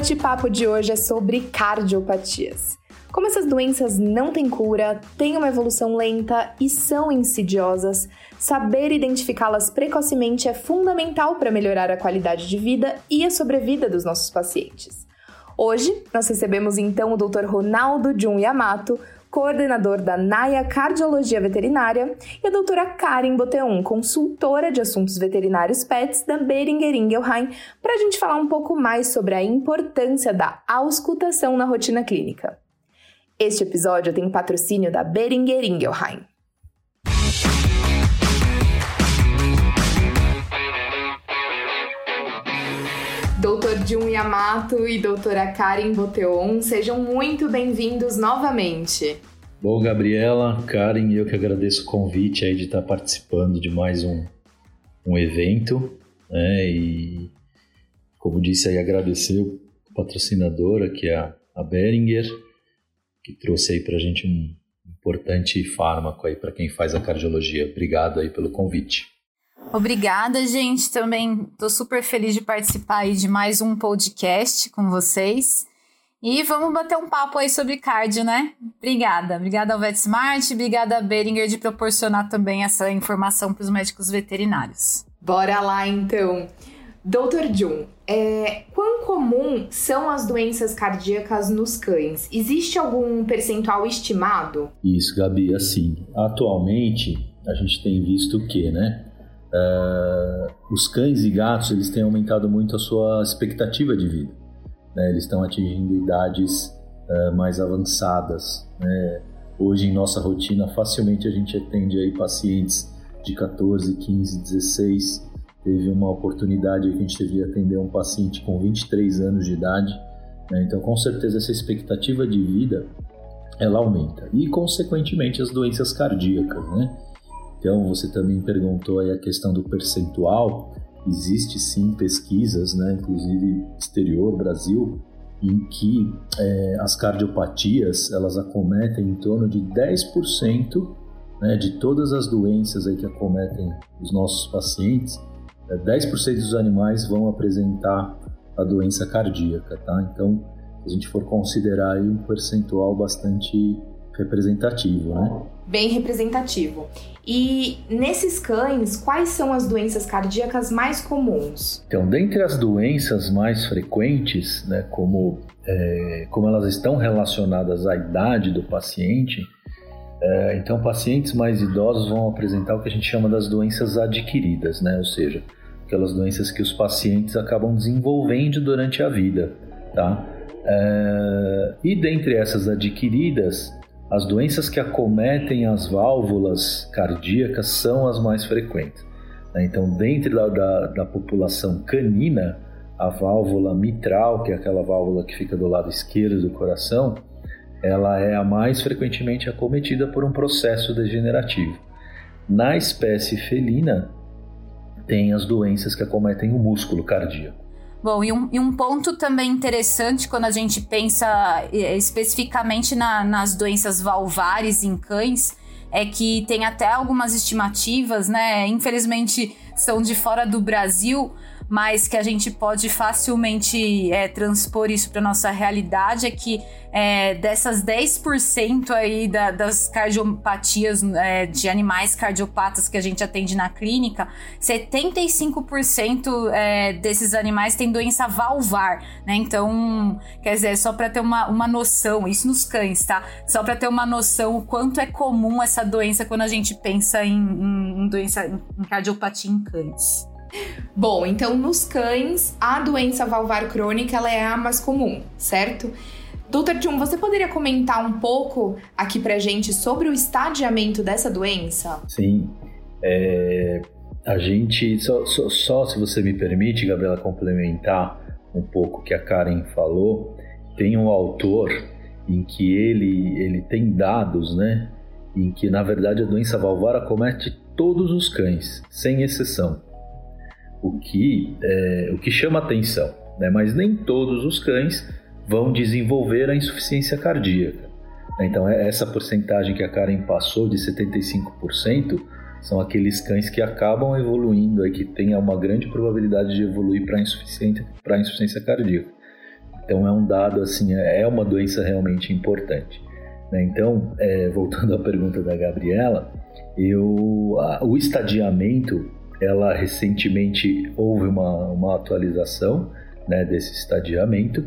bate-papo de hoje é sobre cardiopatias. Como essas doenças não têm cura, têm uma evolução lenta e são insidiosas, saber identificá-las precocemente é fundamental para melhorar a qualidade de vida e a sobrevida dos nossos pacientes. Hoje, nós recebemos então o Dr. Ronaldo Jun Yamato, coordenador da NAIA Cardiologia Veterinária, e a doutora Karen Boteon, consultora de assuntos veterinários PETs da Beringer Ingelheim, para a gente falar um pouco mais sobre a importância da auscultação na rotina clínica. Este episódio tem patrocínio da Beringer Ingelheim. Jun Yamato e doutora Karen Boteon, sejam muito bem-vindos novamente. Bom, Gabriela, Karen, eu que agradeço o convite aí de estar participando de mais um, um evento, né, e como disse aí, agradecer o patrocinador, que é a, a Beringer, que trouxe aí para a gente um importante fármaco aí para quem faz a cardiologia. Obrigado aí pelo convite. Obrigada, gente. Também estou super feliz de participar aí de mais um podcast com vocês. E vamos bater um papo aí sobre cardio, né? Obrigada. Obrigada ao VetSmart, obrigada a Beringer de proporcionar também essa informação para os médicos veterinários. Bora lá, então. Doutor Jun, é, quão comum são as doenças cardíacas nos cães? Existe algum percentual estimado? Isso, Gabi, assim, atualmente a gente tem visto o que, né? Uh, os cães e gatos eles têm aumentado muito a sua expectativa de vida. Né? Eles estão atingindo idades uh, mais avançadas. Né? Hoje em nossa rotina facilmente a gente atende aí pacientes de 14, 15, 16. Teve uma oportunidade que a gente teve de atender um paciente com 23 anos de idade. Né? Então com certeza essa expectativa de vida ela aumenta e consequentemente as doenças cardíacas, né? Então, você também perguntou aí a questão do percentual. Existe sim pesquisas, né, inclusive exterior, Brasil, em que é, as cardiopatias elas acometem em torno de 10% né, de todas as doenças aí que acometem os nossos pacientes. É, 10% dos animais vão apresentar a doença cardíaca, tá? Então, se a gente for considerar aí um percentual bastante representativo, né? Bem representativo. E nesses cães, quais são as doenças cardíacas mais comuns? Então, dentre as doenças mais frequentes, né, como, é, como elas estão relacionadas à idade do paciente, é, então pacientes mais idosos vão apresentar o que a gente chama das doenças adquiridas, né, ou seja, aquelas doenças que os pacientes acabam desenvolvendo durante a vida, tá? É, e dentre essas adquiridas, as doenças que acometem as válvulas cardíacas são as mais frequentes. Né? Então, dentro da, da, da, população canina, a válvula mitral, que é aquela válvula que fica do lado esquerdo do coração, ela é a mais frequentemente acometida por um processo degenerativo. Na espécie felina, tem as doenças que acometem o músculo cardíaco. Bom, e um, e um, ponto também interessante quando a gente pensa é, especificamente na, nas doenças valvares em cães é que tem até algumas estimativas, né? Infelizmente são de fora do Brasil, mas que a gente pode facilmente é, transpor isso para nossa realidade é que é, dessas 10% aí da, das cardiopatias é, de animais cardiopatas que a gente atende na clínica, 75% é, desses animais têm doença valvar, né? Então, quer dizer, só para ter uma, uma noção, isso nos cães, tá? Só para ter uma noção o quanto é comum essa doença quando a gente pensa em, em, em doença em cardiopatia em cães. Bom, então nos cães, a doença valvar crônica ela é a mais comum, certo? Doutor Jun, você poderia comentar um pouco aqui pra gente sobre o estadiamento dessa doença? Sim. É, a gente, só, só, só, se você me permite, Gabriela, complementar um pouco o que a Karen falou, tem um autor em que ele, ele tem dados, né? Em que, na verdade, a doença valvar acomete todos os cães, sem exceção o que, é, o que chama atenção, né? mas nem todos os cães vão desenvolver a insuficiência cardíaca. Então, é essa porcentagem que a Karen passou de 75% são aqueles cães que acabam evoluindo e que têm uma grande probabilidade de evoluir para insuficiência, insuficiência cardíaca. Então é um dado assim, é uma doença realmente importante. Né? Então, é, voltando à pergunta da Gabriela, eu, a, o estadiamento, ela recentemente houve uma, uma atualização né, desse estadiamento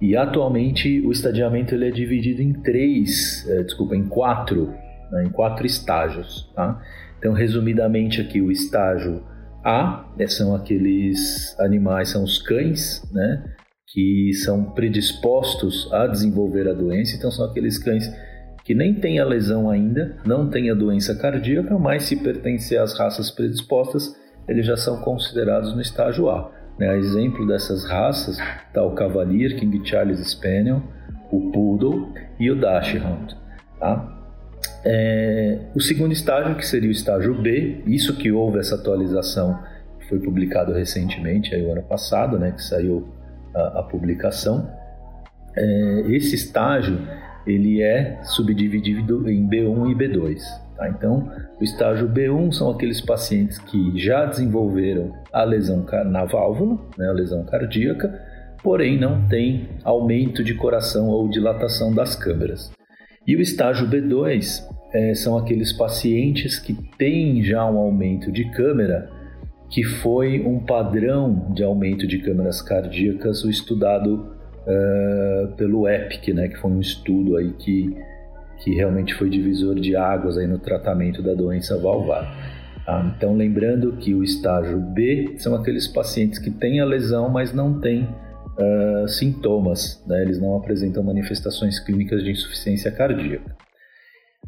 e atualmente o estadiamento ele é dividido em três, é, desculpa, em quatro, né, em quatro estágios. Tá? Então, resumidamente aqui, o estágio A né, são aqueles animais, são os cães, né? Que são predispostos a desenvolver a doença. Então, são aqueles cães que nem têm a lesão ainda, não têm a doença cardíaca, mas se pertencer às raças predispostas, eles já são considerados no estágio A. Né? A exemplo dessas raças está o Cavalier, King Charles Spaniel, o Poodle e o Dachshund. Tá? É, o segundo estágio, que seria o estágio B, isso que houve essa atualização, foi publicado recentemente, aí o ano passado, né, que saiu a, a publicação. É, esse estágio ele é subdividido em B1 e B2. Tá? Então, o estágio B1 são aqueles pacientes que já desenvolveram a lesão na válvula, né, a lesão cardíaca, porém não tem aumento de coração ou dilatação das câmeras. E o estágio B2 é, são aqueles pacientes que têm já um aumento de câmera, que foi um padrão de aumento de câmeras cardíacas, o estudado uh, pelo EPIC, né, que foi um estudo aí que, que realmente foi divisor de águas aí no tratamento da doença valvar. Ah, então, lembrando que o estágio B são aqueles pacientes que têm a lesão, mas não têm uh, sintomas, né? eles não apresentam manifestações clínicas de insuficiência cardíaca.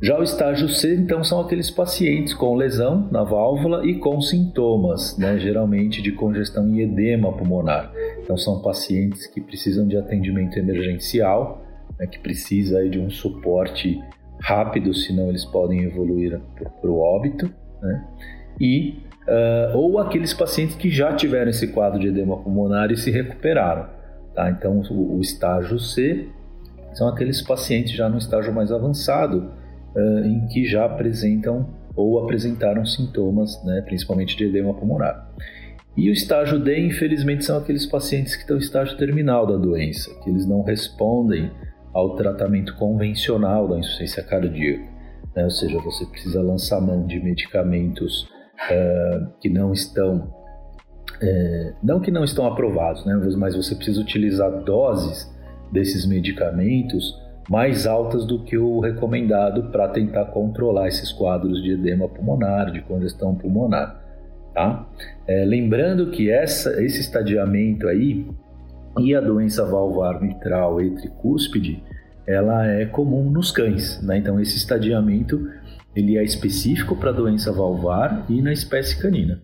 Já o estágio C, então, são aqueles pacientes com lesão na válvula e com sintomas, né, geralmente de congestão e edema pulmonar. Então, são pacientes que precisam de atendimento emergencial, né, que precisa aí, de um suporte rápido, senão eles podem evoluir para o óbito. Né, e, uh, ou aqueles pacientes que já tiveram esse quadro de edema pulmonar e se recuperaram. Tá? Então, o, o estágio C são aqueles pacientes já no estágio mais avançado, uh, em que já apresentam ou apresentaram sintomas, né, principalmente de edema pulmonar. E o estágio D, infelizmente, são aqueles pacientes que estão no estágio terminal da doença, que eles não respondem ao tratamento convencional da insuficiência cardíaca. Né? Ou seja, você precisa lançar mão de medicamentos uh, que não estão é, não que não estão aprovados, né, mas você precisa utilizar doses desses medicamentos mais altas do que o recomendado para tentar controlar esses quadros de edema pulmonar, de congestão pulmonar. Tá? É, lembrando que essa, esse estadiamento aí e a doença valvar mitral e tricúspide, ela é comum nos cães. Né? Então esse estadiamento ele é específico para a doença valvar e na espécie canina.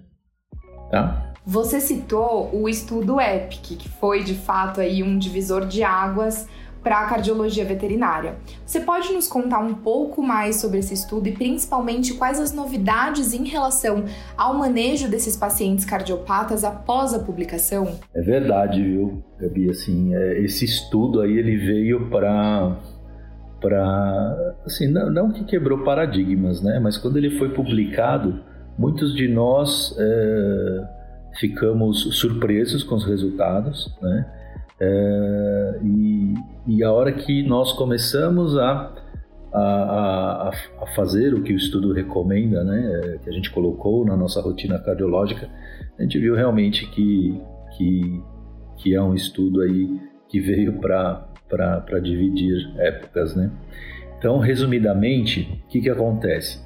Tá? Você citou o estudo EPIC, que foi de fato aí um divisor de águas para a cardiologia veterinária. Você pode nos contar um pouco mais sobre esse estudo e principalmente quais as novidades em relação ao manejo desses pacientes cardiopatas após a publicação? É verdade, viu, Gabi? Assim, é, esse estudo aí ele veio para para assim não, não, que quebrou paradigmas, né? Mas quando ele foi publicado, muitos de nós é, ficamos surpresos com os resultados, né? É, e, e, a hora que nós começamos a, a, a, fazer o que o estudo recomenda, né, é, que a gente colocou na nossa rotina cardiológica, a gente viu realmente que, que, que é um estudo aí que veio para dividir épocas. Né? Então, resumidamente, o que, que acontece?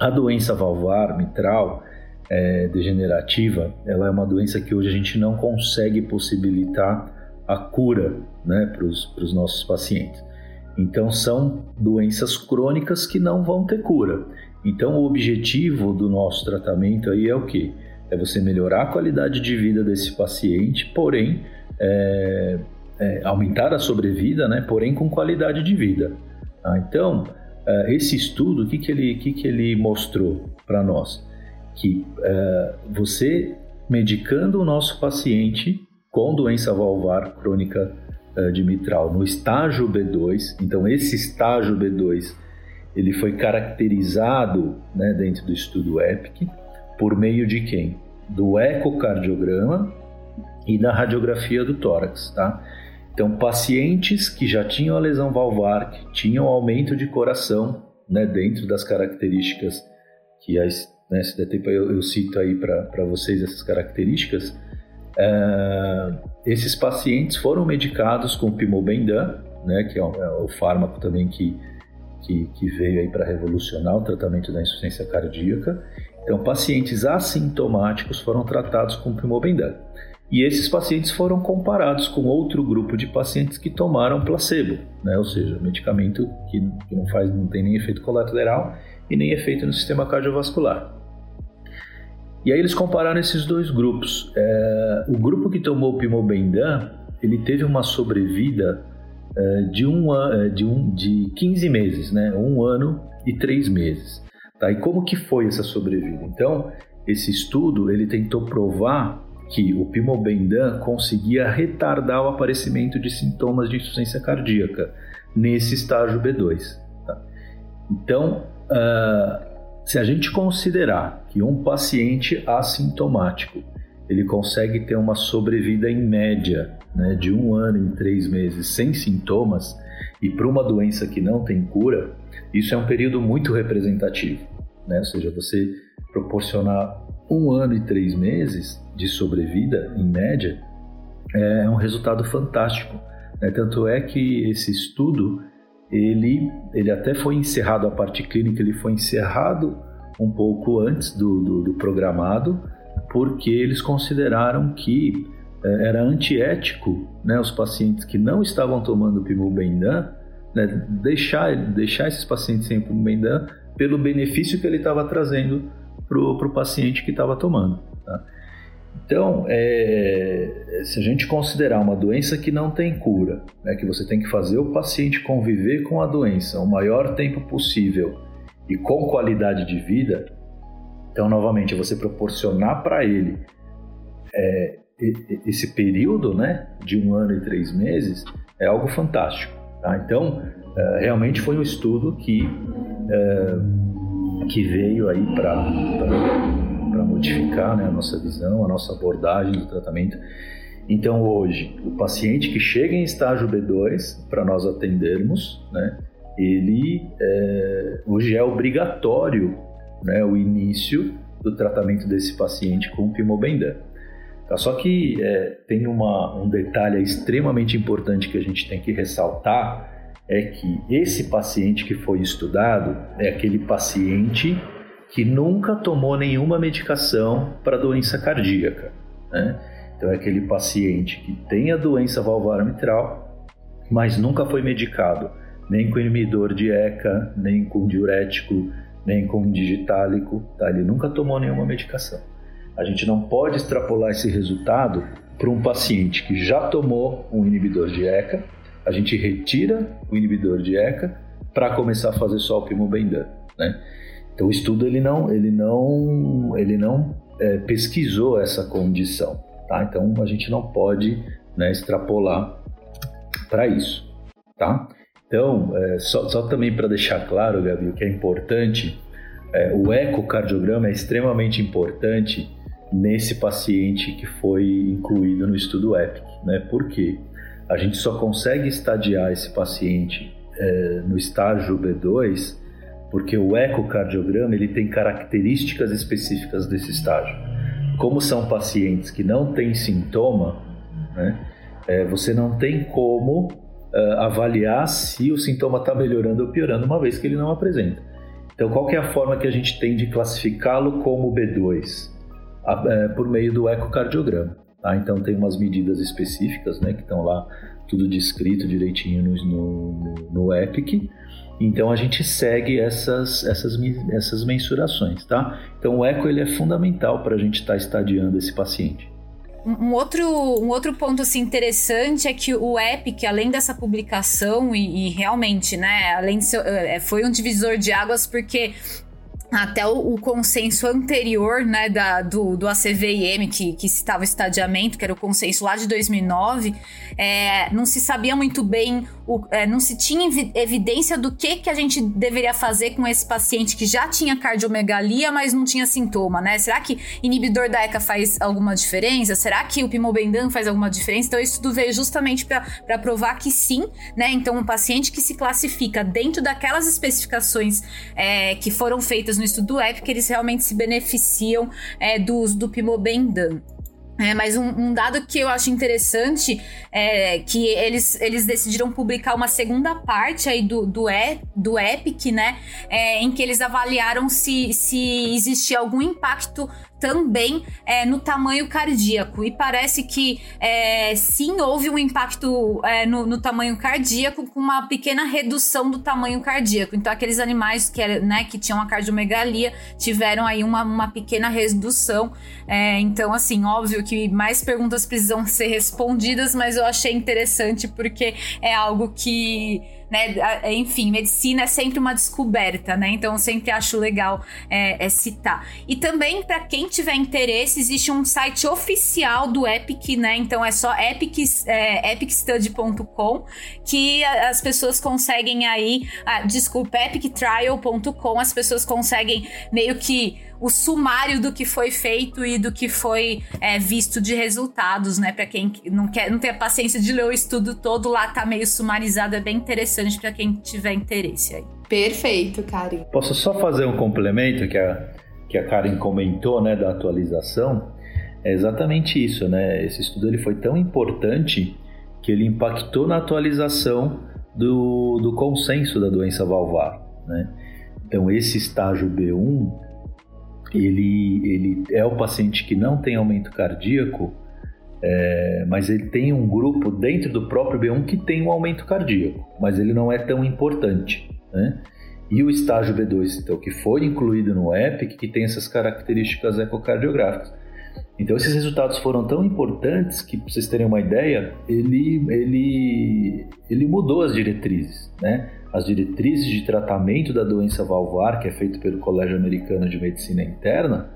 A doença valvar mitral é, degenerativa, ela é uma doença que hoje a gente não consegue possibilitar a cura né, para os nossos pacientes. Então, são doenças crônicas que não vão ter cura. Então, o objetivo do nosso tratamento aí é o que? É você melhorar a qualidade de vida desse paciente, porém, é, é, aumentar a sobrevida, né, porém com qualidade de vida. Tá? Então, é, esse estudo, o que, que, ele, que, que ele mostrou para nós? Que é, você medicando o nosso paciente, com doença valvar crônica uh, de mitral no estágio B2. Então, esse estágio B2 ele foi caracterizado né, dentro do estudo EPIC por meio de quem? Do ecocardiograma e da radiografia do tórax, tá? Então, pacientes que já tinham a lesão valvar, que tinham aumento de coração, né, dentro das características que as, né, se der tempo eu, eu cito aí para vocês essas características, é, esses pacientes foram medicados com Pimobendan, né, que é o, é o fármaco também que, que, que veio aí para revolucionar o tratamento da insuficiência cardíaca. Então, pacientes assintomáticos foram tratados com Pimobendan. E esses pacientes foram comparados com outro grupo de pacientes que tomaram placebo, né? ou seja, medicamento que, que não, faz, não tem nem efeito colateral e nem efeito no sistema cardiovascular. E aí eles compararam esses dois grupos. É, o grupo que tomou o Pimobendan, ele teve uma sobrevida é, de, um, é, de, um, de 15 meses, né? um ano e três meses. Tá? E como que foi essa sobrevida? Então, esse estudo ele tentou provar que o Pimobendan conseguia retardar o aparecimento de sintomas de insuficiência cardíaca nesse estágio B2. Tá? Então, uh, se a gente considerar que um paciente assintomático ele consegue ter uma sobrevida em média né, de um ano em três meses sem sintomas e para uma doença que não tem cura, isso é um período muito representativo. Né? Ou seja, você proporcionar um ano e três meses de sobrevida, em média, é um resultado fantástico. Né? Tanto é que esse estudo ele, ele até foi encerrado, a parte clínica ele foi encerrado um pouco antes do, do, do programado, porque eles consideraram que é, era antiético né, os pacientes que não estavam tomando Pimobendan, né, deixar, deixar esses pacientes sem Pimobendan pelo benefício que ele estava trazendo para o paciente que estava tomando. Tá? Então, é, se a gente considerar uma doença que não tem cura, né, que você tem que fazer o paciente conviver com a doença o maior tempo possível e com qualidade de vida, então, novamente, você proporcionar para ele é, esse período né, de um ano e três meses é algo fantástico. Tá? Então, é, realmente foi um estudo que, é, que veio aí para para modificar né, a nossa visão, a nossa abordagem do tratamento. Então, hoje, o paciente que chega em estágio B2 para nós atendermos, né, ele é, hoje é obrigatório né, o início do tratamento desse paciente com Pimobendan. Tá? Só que é, tem uma, um detalhe extremamente importante que a gente tem que ressaltar, é que esse paciente que foi estudado é aquele paciente que nunca tomou nenhuma medicação para doença cardíaca. Né? Então, é aquele paciente que tem a doença valvar mitral, mas nunca foi medicado nem com inibidor de ECA, nem com diurético, nem com digitálico, tá? ele nunca tomou nenhuma medicação. A gente não pode extrapolar esse resultado para um paciente que já tomou um inibidor de ECA, a gente retira o inibidor de ECA para começar a fazer só o Pimobendan, né? Então o estudo ele não, ele não, ele não é, pesquisou essa condição, tá? Então a gente não pode né, extrapolar para isso, tá? Então é, só, só também para deixar claro, Gabi, o que é importante, é, o ecocardiograma é extremamente importante nesse paciente que foi incluído no estudo EPIC, né? Por quê? A gente só consegue estadiar esse paciente é, no estágio B2 porque o ecocardiograma ele tem características específicas desse estágio. Como são pacientes que não têm sintoma, né, é, você não tem como uh, avaliar se o sintoma está melhorando ou piorando, uma vez que ele não apresenta. Então, qual é a forma que a gente tem de classificá-lo como B2? A, é, por meio do ecocardiograma. Tá? Então, tem umas medidas específicas né, que estão lá, tudo descrito direitinho no, no, no EPIC. Então a gente segue essas, essas, essas mensurações, tá? Então o eco ele é fundamental para a gente estar tá estadiando esse paciente. Um outro, um outro ponto assim, interessante é que o EPIC, além dessa publicação, e, e realmente, né, além de ser, é, foi um divisor de águas, porque até o, o, consenso anterior, né, da, do, do ACVIM, que, que citava o estadiamento, que era o consenso lá de 2009, é, não se sabia muito bem o, é, não se tinha evidência do que, que a gente deveria fazer com esse paciente que já tinha cardiomegalia, mas não tinha sintoma, né? Será que inibidor da ECA faz alguma diferença? Será que o pimobendan faz alguma diferença? Então, isso tudo veio justamente para provar que sim, né? Então, um paciente que se classifica dentro daquelas especificações é, que foram feitas no estudo EPIC, eles realmente se beneficiam é, do uso do pimobendan. É, mas um, um, dado que eu acho interessante é que eles, eles decidiram publicar uma segunda parte aí do, do, e, do EPIC, né? É, em que eles avaliaram se, se existia algum impacto também é, no tamanho cardíaco. E parece que é, sim houve um impacto é, no, no, tamanho cardíaco com uma pequena redução do tamanho cardíaco. Então, aqueles animais que, né, que tinham a cardiomegalia tiveram aí uma, uma pequena redução. É, então, assim, óbvio que mais perguntas precisam ser respondidas, mas eu achei interessante porque é algo que né? Enfim, medicina é sempre uma descoberta, né? Então eu sempre acho legal é, é citar. E também, para quem tiver interesse, existe um site oficial do Epic, né? Então é só epic, é, epicstudy.com que as pessoas conseguem aí, ah, desculpa, epictrial.com, as pessoas conseguem meio que o sumário do que foi feito e do que foi é, visto de resultados, né? Para quem não quer, não tem a paciência de ler o estudo todo, lá tá meio sumarizado, é bem interessante para quem tiver interesse aí. Perfeito, Karen. Posso só fazer um complemento que a, que a Karen comentou, né, da atualização? É exatamente isso, né? Esse estudo ele foi tão importante que ele impactou na atualização do, do consenso da doença valvar, né? Então, esse estágio B1 ele, ele é o paciente que não tem aumento cardíaco, é, mas ele tem um grupo dentro do próprio B1 que tem um aumento cardíaco, mas ele não é tão importante. Né? E o estágio B2, então, que foi incluído no EPIC, que tem essas características ecocardiográficas. Então, esses resultados foram tão importantes que, para vocês terem uma ideia, ele, ele, ele mudou as diretrizes. Né? As diretrizes de tratamento da doença valvar, que é feito pelo Colégio Americano de Medicina Interna,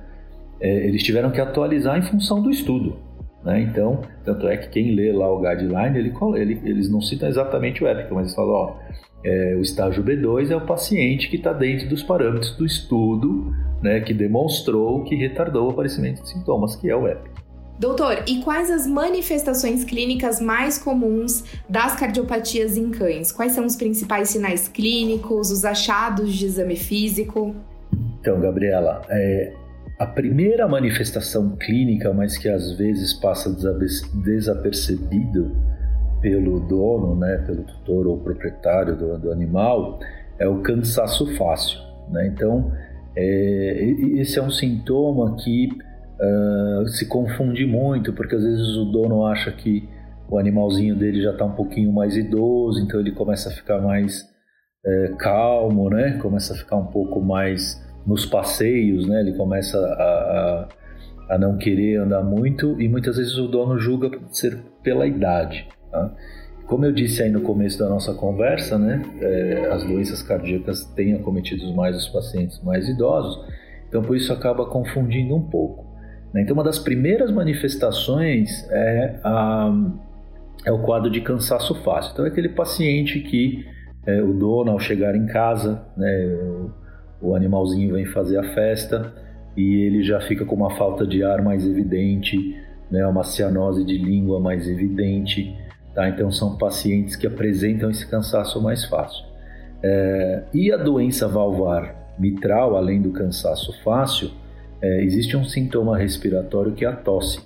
é, eles tiveram que atualizar em função do estudo. Né? Então, tanto é que quem lê lá o guideline, ele, ele, eles não citam exatamente o EPIC, mas eles falam, ó, é, o estágio B2 é o paciente que está dentro dos parâmetros do estudo né, que demonstrou que retardou o aparecimento de sintomas, que é o EPIC. Doutor, e quais as manifestações clínicas mais comuns das cardiopatias em cães? Quais são os principais sinais clínicos, os achados de exame físico? Então, Gabriela, é, a primeira manifestação clínica, mas que às vezes passa desapercebido pelo dono, né, pelo tutor ou proprietário do, do animal, é o cansaço fácil. Né? Então, é, esse é um sintoma que uh, se confunde muito, porque às vezes o dono acha que o animalzinho dele já está um pouquinho mais idoso, então ele começa a ficar mais é, calmo, né? Começa a ficar um pouco mais nos passeios, né? Ele começa a, a, a não querer andar muito e muitas vezes o dono julga ser pela idade. Tá? Como eu disse aí no começo da nossa conversa, né? É, as doenças cardíacas têm acometido mais os pacientes mais idosos, então por isso acaba confundindo um pouco. Né? Então, uma das primeiras manifestações é, a, é o quadro de cansaço fácil. Então, é aquele paciente que é, o dono, ao chegar em casa, né, o, o animalzinho vem fazer a festa e ele já fica com uma falta de ar mais evidente, né, uma cianose de língua mais evidente. Tá? Então, são pacientes que apresentam esse cansaço mais fácil. É, e a doença valvar mitral, além do cansaço fácil, é, existe um sintoma respiratório que é a tosse.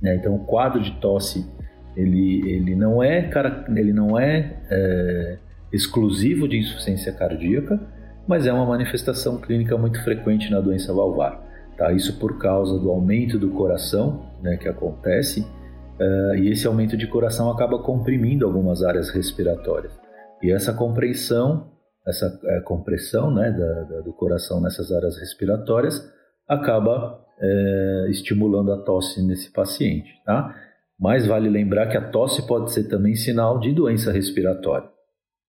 Né? Então, o quadro de tosse ele, ele não é, ele não é, é exclusivo de insuficiência cardíaca, mas é uma manifestação clínica muito frequente na doença valvar. Tá? Isso por causa do aumento do coração né, que acontece, uh, e esse aumento de coração acaba comprimindo algumas áreas respiratórias. E essa compreensão, essa é, compressão né, da, da, do coração nessas áreas respiratórias acaba é, estimulando a tosse nesse paciente, tá? Mas vale lembrar que a tosse pode ser também sinal de doença respiratória,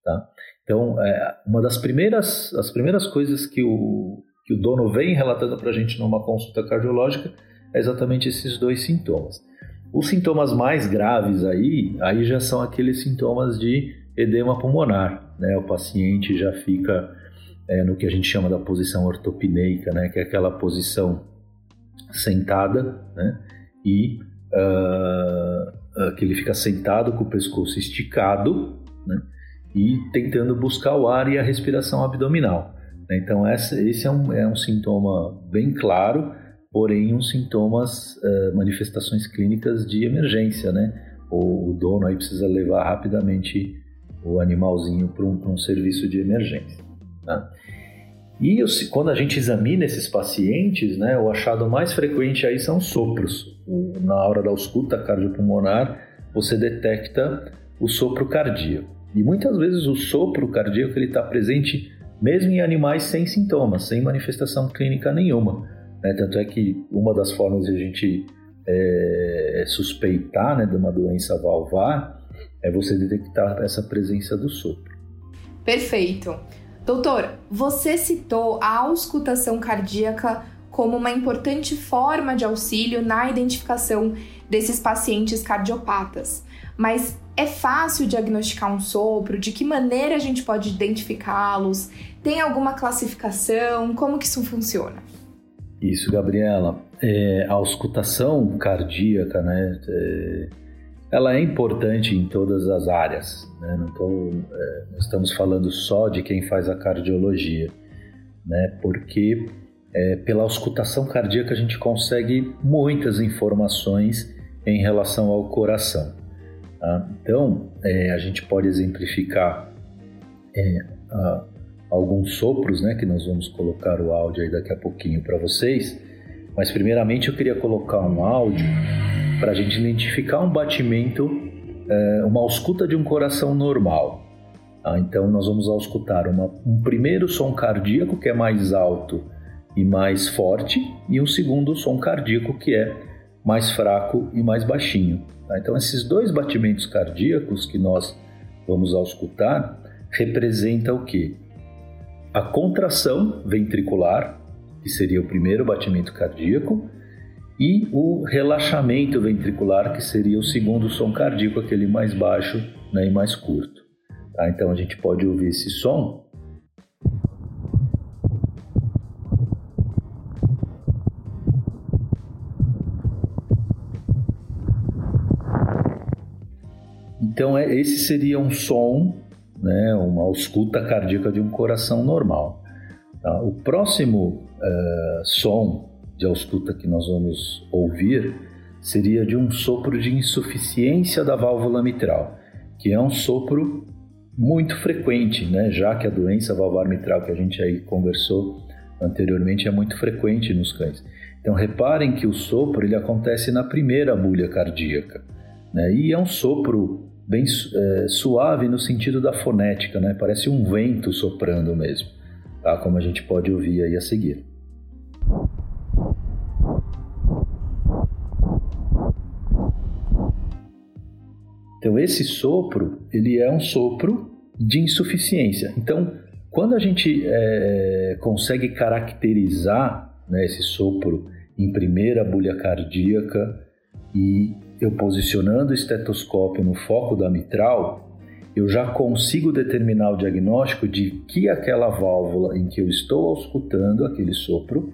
tá? Então, é, uma das primeiras, as primeiras coisas que o, que o dono vem relatando para a gente numa consulta cardiológica é exatamente esses dois sintomas. Os sintomas mais graves aí, aí já são aqueles sintomas de edema pulmonar. Né? O paciente já fica é, no que a gente chama da posição ortopneica, né? que é aquela posição sentada né? e uh, que ele fica sentado com o pescoço esticado né? e tentando buscar o ar e a respiração abdominal. Né? Então, essa, esse é um, é um sintoma bem claro, porém, um sintomas, uh, manifestações clínicas de emergência, né? O, o, dono aí precisa levar rapidamente o animalzinho para um, um, serviço de emergência. Tá? E quando a gente examina esses pacientes, né, o achado mais frequente aí são sopros. Na hora da ausculta cardiopulmonar, você detecta o sopro cardíaco. E muitas vezes o sopro cardíaco está presente mesmo em animais sem sintomas, sem manifestação clínica nenhuma. Né? Tanto é que uma das formas de a gente é, suspeitar né, de uma doença valvar é você detectar essa presença do sopro. Perfeito. Doutor, você citou a auscultação cardíaca como uma importante forma de auxílio na identificação desses pacientes cardiopatas. Mas é fácil diagnosticar um sopro? De que maneira a gente pode identificá-los? Tem alguma classificação? Como que isso funciona? Isso, Gabriela. É, a auscultação cardíaca, né? É, ela é importante em todas as áreas. Né? Não, tô, é, estamos falando só de quem faz a cardiologia, né? Porque é, pela auscultação cardíaca a gente consegue muitas informações em relação ao coração. Tá? Então, é, a gente pode exemplificar é, a, alguns sopros, né, que nós vamos colocar o áudio aí daqui a pouquinho para vocês. Mas, primeiramente, eu queria colocar um áudio para a gente identificar um batimento, é, uma ausculta de um coração normal. Tá? Então, nós vamos auscultar uma, um primeiro som cardíaco, que é mais alto e mais forte, e um segundo som cardíaco, que é mais fraco e mais baixinho. Tá? Então, esses dois batimentos cardíacos que nós vamos auscultar representam o que? A contração ventricular, que seria o primeiro batimento cardíaco, e o relaxamento ventricular, que seria o segundo som cardíaco, aquele mais baixo né, e mais curto. Tá? Então a gente pode ouvir esse som Então, é, esse seria um som, né, uma ausculta cardíaca de um coração normal. Tá? O próximo uh, som de ausculta que nós vamos ouvir seria de um sopro de insuficiência da válvula mitral, que é um sopro muito frequente, né? já que a doença valvar mitral que a gente aí conversou anteriormente é muito frequente nos cães. Então reparem que o sopro ele acontece na primeira bulha cardíaca, né? e é um sopro bem é, suave no sentido da fonética, né? Parece um vento soprando mesmo, tá? Como a gente pode ouvir aí a seguir. Então esse sopro, ele é um sopro de insuficiência. Então, quando a gente é, consegue caracterizar né, esse sopro em primeira bulha cardíaca e eu posicionando o estetoscópio no foco da mitral, eu já consigo determinar o diagnóstico de que aquela válvula em que eu estou auscultando aquele sopro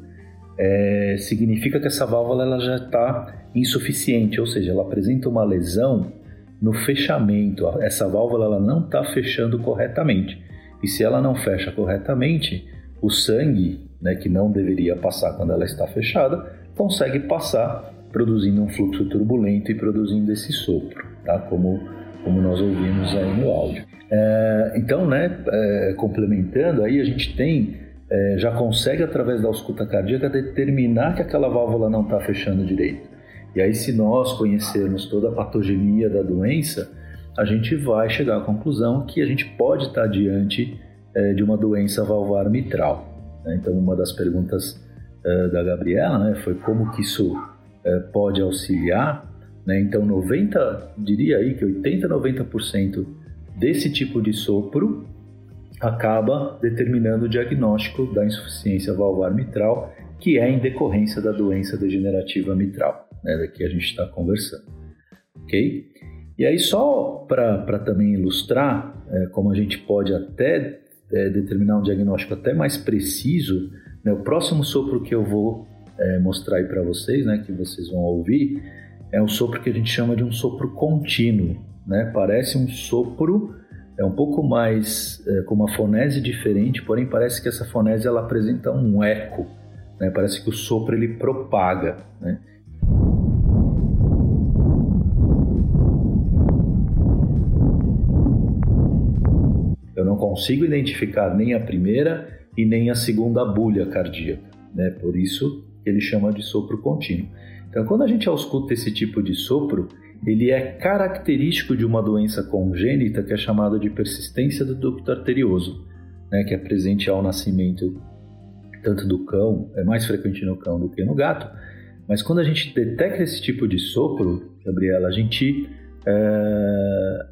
é, significa que essa válvula ela já está insuficiente, ou seja, ela apresenta uma lesão no fechamento. Essa válvula ela não está fechando corretamente. E se ela não fecha corretamente, o sangue, né, que não deveria passar quando ela está fechada, consegue passar produzindo um fluxo turbulento e produzindo esse sopro, tá? como, como nós ouvimos aí no áudio. É, então, né, é, complementando, aí a gente tem, é, já consegue através da ausculta cardíaca determinar que aquela válvula não está fechando direito. E aí, se nós conhecermos toda a patogenia da doença, a gente vai chegar à conclusão que a gente pode estar diante é, de uma doença valvar mitral. Né? Então, uma das perguntas é, da Gabriela né, foi como que isso é, pode auxiliar, né? então 90, diria aí que 80, 90% desse tipo de sopro acaba determinando o diagnóstico da insuficiência valvar mitral, que é em decorrência da doença degenerativa mitral, né, a gente está conversando. Ok? E aí, só para também ilustrar é, como a gente pode até é, determinar um diagnóstico até mais preciso, né, o próximo sopro que eu vou é, mostrar aí para vocês, né, que vocês vão ouvir, é um sopro que a gente chama de um sopro contínuo. Né? Parece um sopro é um pouco mais é, com uma fonese diferente, porém parece que essa fonese ela apresenta um eco, né? parece que o sopro ele propaga. Né? Eu não consigo identificar nem a primeira e nem a segunda bulha cardíaca, né? por isso ele chama de sopro contínuo. Então, quando a gente ausculta esse tipo de sopro, ele é característico de uma doença congênita que é chamada de persistência do ducto arterioso, né, que é presente ao nascimento tanto do cão, é mais frequente no cão do que no gato, mas quando a gente detecta esse tipo de sopro, Gabriela, a gente é,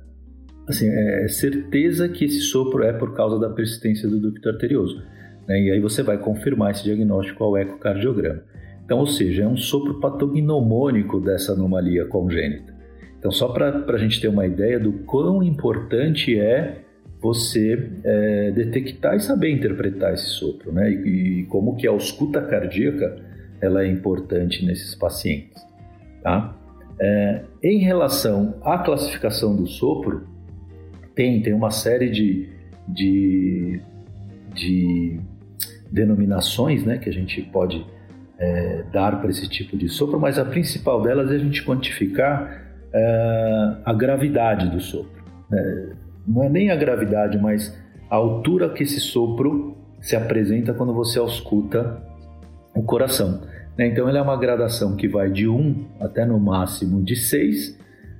assim, é certeza que esse sopro é por causa da persistência do ducto arterioso. Né, e aí você vai confirmar esse diagnóstico ao ecocardiograma. Então, ou seja, é um sopro patognomônico dessa anomalia congênita. Então, só para a gente ter uma ideia do quão importante é você é, detectar e saber interpretar esse sopro, né? E, e, como que a ausculta cardíaca ela é importante nesses pacientes, tá? É, em relação à classificação do sopro, tem, tem uma série de, de, de denominações, né? Que a gente pode é, dar para esse tipo de sopro, mas a principal delas é a gente quantificar é, a gravidade do sopro. É, não é nem a gravidade, mas a altura que esse sopro se apresenta quando você ausculta o coração. Né? Então, ele é uma gradação que vai de 1 até no máximo de 6,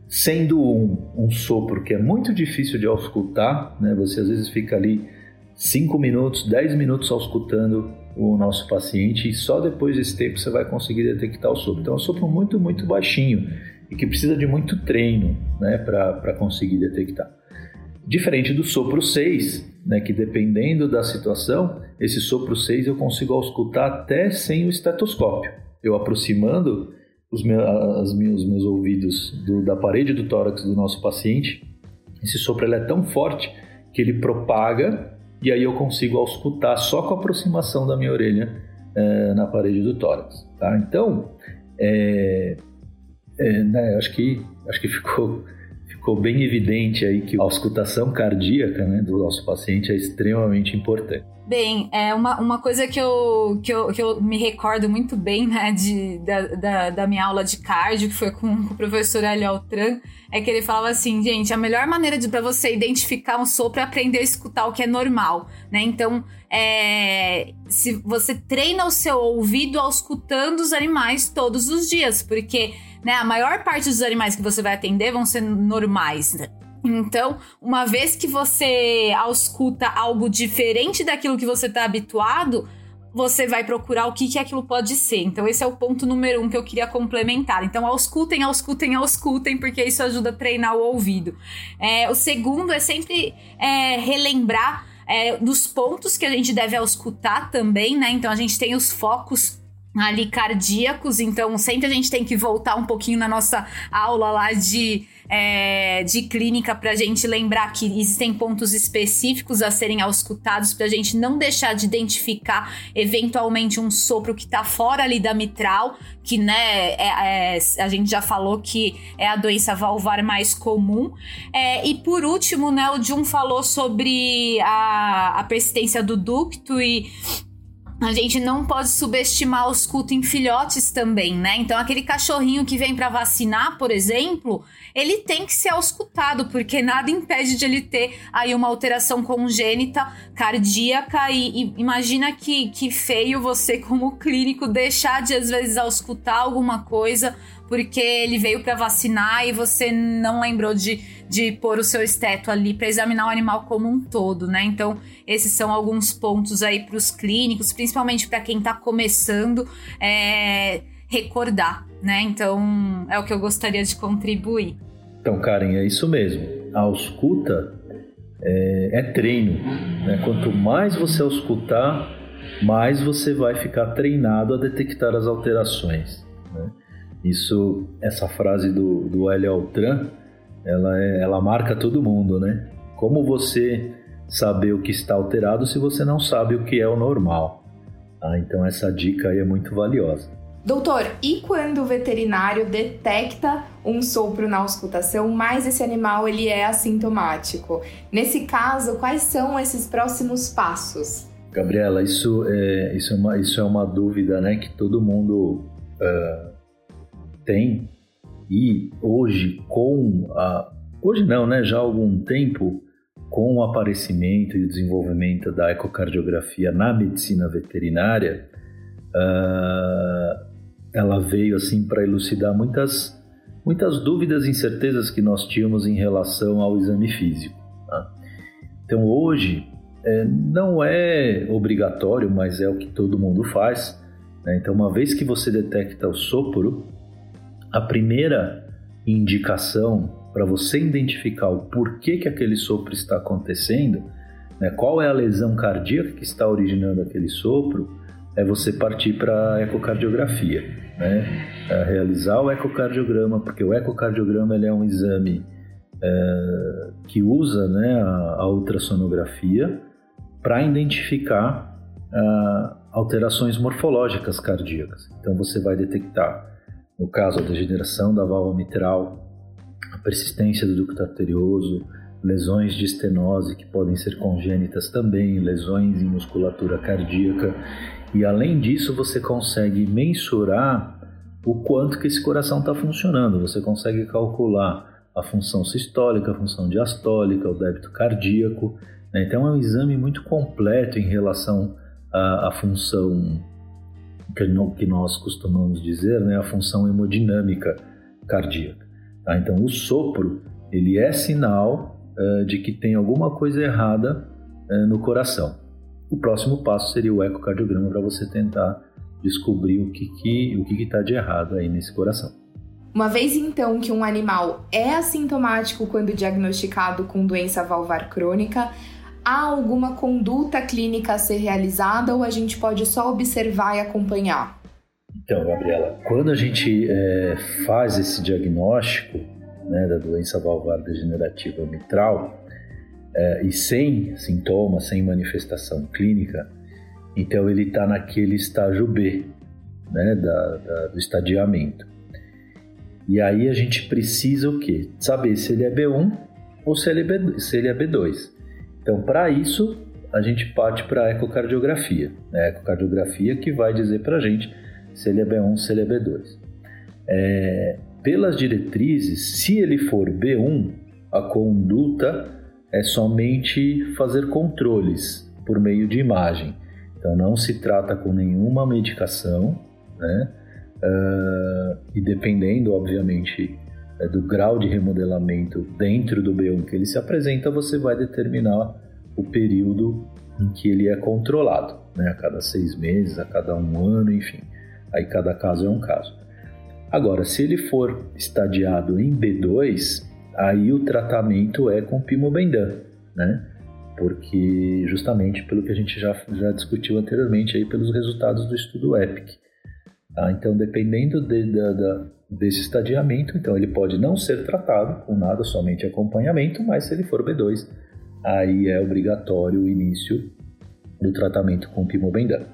sendo 1 um sopro que é muito difícil de auscultar, né? você às vezes fica ali 5 minutos, 10 minutos auscultando o nosso paciente e só depois desse tempo você vai conseguir detectar o sopro. Então é um sopro muito, muito baixinho e que precisa de muito treino né, para conseguir detectar. Diferente do sopro 6, né, que dependendo da situação, esse sopro 6 eu consigo auscultar até sem o estetoscópio. Eu aproximando os meus, as meus, ouvidos do, da parede do tórax do nosso paciente, esse sopro ele é tão forte que ele propaga e aí eu consigo auscultar só com a aproximação da minha orelha é, na parede do tórax. Tá? Então, é, é, né, acho que acho que ficou ficou bem evidente aí que a auscultação cardíaca né, do nosso paciente é extremamente importante. Bem, é uma, uma coisa que eu, que, eu, que eu me recordo muito bem né, de, da, da, da minha aula de cardio, que foi com, o professor Ali Altran, é que ele falava assim, gente, a melhor maneira para você identificar um sopro é aprender a escutar o que é normal, né? Então, é, se você treina o seu ouvido auscultando os animais todos os dias, porque né? A maior parte dos animais que você vai atender vão ser normais. Então, uma vez que você ausculta algo diferente daquilo que você está habituado, você vai procurar o que, que aquilo pode ser. Então, esse é o ponto número um que eu queria complementar. Então, auscultem, auscultem, auscultem, porque isso ajuda a treinar o ouvido. É, o segundo é sempre é, relembrar é, dos pontos que a gente deve auscultar também, né? Então, a gente tem os focos ali cardíacos, então sempre a gente tem que voltar um pouquinho na nossa aula lá de, é, de clínica para a gente lembrar que existem pontos específicos a serem auscultados para a gente não deixar de identificar eventualmente um sopro que está fora ali da mitral, que né, é, é, a gente já falou que é a doença valvar mais comum. É, e por último, né, o Jun falou sobre a, a persistência do ducto e a gente não pode subestimar os cultos em filhotes também, né? Então, aquele cachorrinho que vem para vacinar, por exemplo, ele tem que ser auscultado, porque nada impede de ele ter aí uma alteração congênita cardíaca. E, e imagina que, que feio você, como clínico, deixar de às vezes auscultar alguma coisa porque ele veio para vacinar e você não lembrou de, de pôr o seu esteto ali para examinar o animal como um todo, né? Então, esses são alguns pontos aí para os clínicos, principalmente para quem está começando, é, recordar, né? Então, é o que eu gostaria de contribuir. Então, Karen, é isso mesmo. A ausculta é, é treino. Né? Quanto mais você auscultar, mais você vai ficar treinado a detectar as alterações. Né? Isso, essa frase do, do Hélio Altran, ela, é, ela marca todo mundo, né? Como você saber o que está alterado se você não sabe o que é o normal? Ah, então essa dica aí é muito valiosa. Doutor, e quando o veterinário detecta um sopro na auscultação, mas esse animal ele é assintomático? Nesse caso, quais são esses próximos passos? Gabriela, isso é, isso é, uma, isso é uma dúvida né, que todo mundo uh, tem. E hoje, com a. Hoje não, né? Já há algum tempo, com o aparecimento e o desenvolvimento da ecocardiografia na medicina veterinária, uh, ela veio assim para elucidar muitas, muitas dúvidas e incertezas que nós tínhamos em relação ao exame físico. Tá? Então hoje é, não é obrigatório, mas é o que todo mundo faz. Né? Então uma vez que você detecta o sopro, a primeira indicação para você identificar o porquê que aquele sopro está acontecendo, né? qual é a lesão cardíaca que está originando aquele sopro, é você partir para a ecocardiografia, né? É realizar o ecocardiograma, porque o ecocardiograma ele é um exame é, que usa né, a, a ultrassonografia para identificar uh, alterações morfológicas cardíacas. Então você vai detectar, no caso, a degeneração da válvula mitral, a persistência do ducto arterioso, lesões de estenose que podem ser congênitas também, lesões em musculatura cardíaca e além disso, você consegue mensurar o quanto que esse coração está funcionando. Você consegue calcular a função sistólica, a função diastólica, o débito cardíaco. Né? Então é um exame muito completo em relação à, à função que, nós costumamos dizer, né? a função hemodinâmica cardíaca. Tá? Então o sopro ele é sinal uh, de que tem alguma coisa errada uh, no coração. O próximo passo seria o ecocardiograma para você tentar descobrir o que que o que está de errado aí nesse coração. Uma vez então que um animal é assintomático quando diagnosticado com doença valvar crônica, há alguma conduta clínica a ser realizada ou a gente pode só observar e acompanhar? Então, Gabriela, quando a gente é, faz esse diagnóstico né, da doença valvar degenerativa mitral, é, e sem sintomas, sem manifestação clínica, então ele está naquele estágio B, né, da, da, do estadiamento. E aí a gente precisa o quê? Saber se ele é B1 ou se ele é B2. Então, para isso, a gente parte para a ecocardiografia. Né? A ecocardiografia que vai dizer para a gente se ele é B1, se ele é B2. É, pelas diretrizes, se ele for B1, a conduta é somente fazer controles por meio de imagem. Então não se trata com nenhuma medicação, né? Uh, e dependendo, obviamente, é, do grau de remodelamento dentro do B1 que ele se apresenta, você vai determinar o período em que ele é controlado, né? A cada seis meses, a cada um ano, enfim. Aí cada caso é um caso. Agora, se ele for estadiado em B2, aí o tratamento é com pimobendan, né? Porque justamente pelo que a gente já, já discutiu anteriormente aí pelos resultados do estudo EPIC. Tá? Então, dependendo de, de, de, desse estadiamento, então ele pode não ser tratado com nada, somente acompanhamento, mas se ele for B2, aí é obrigatório o início do tratamento com pimobendan.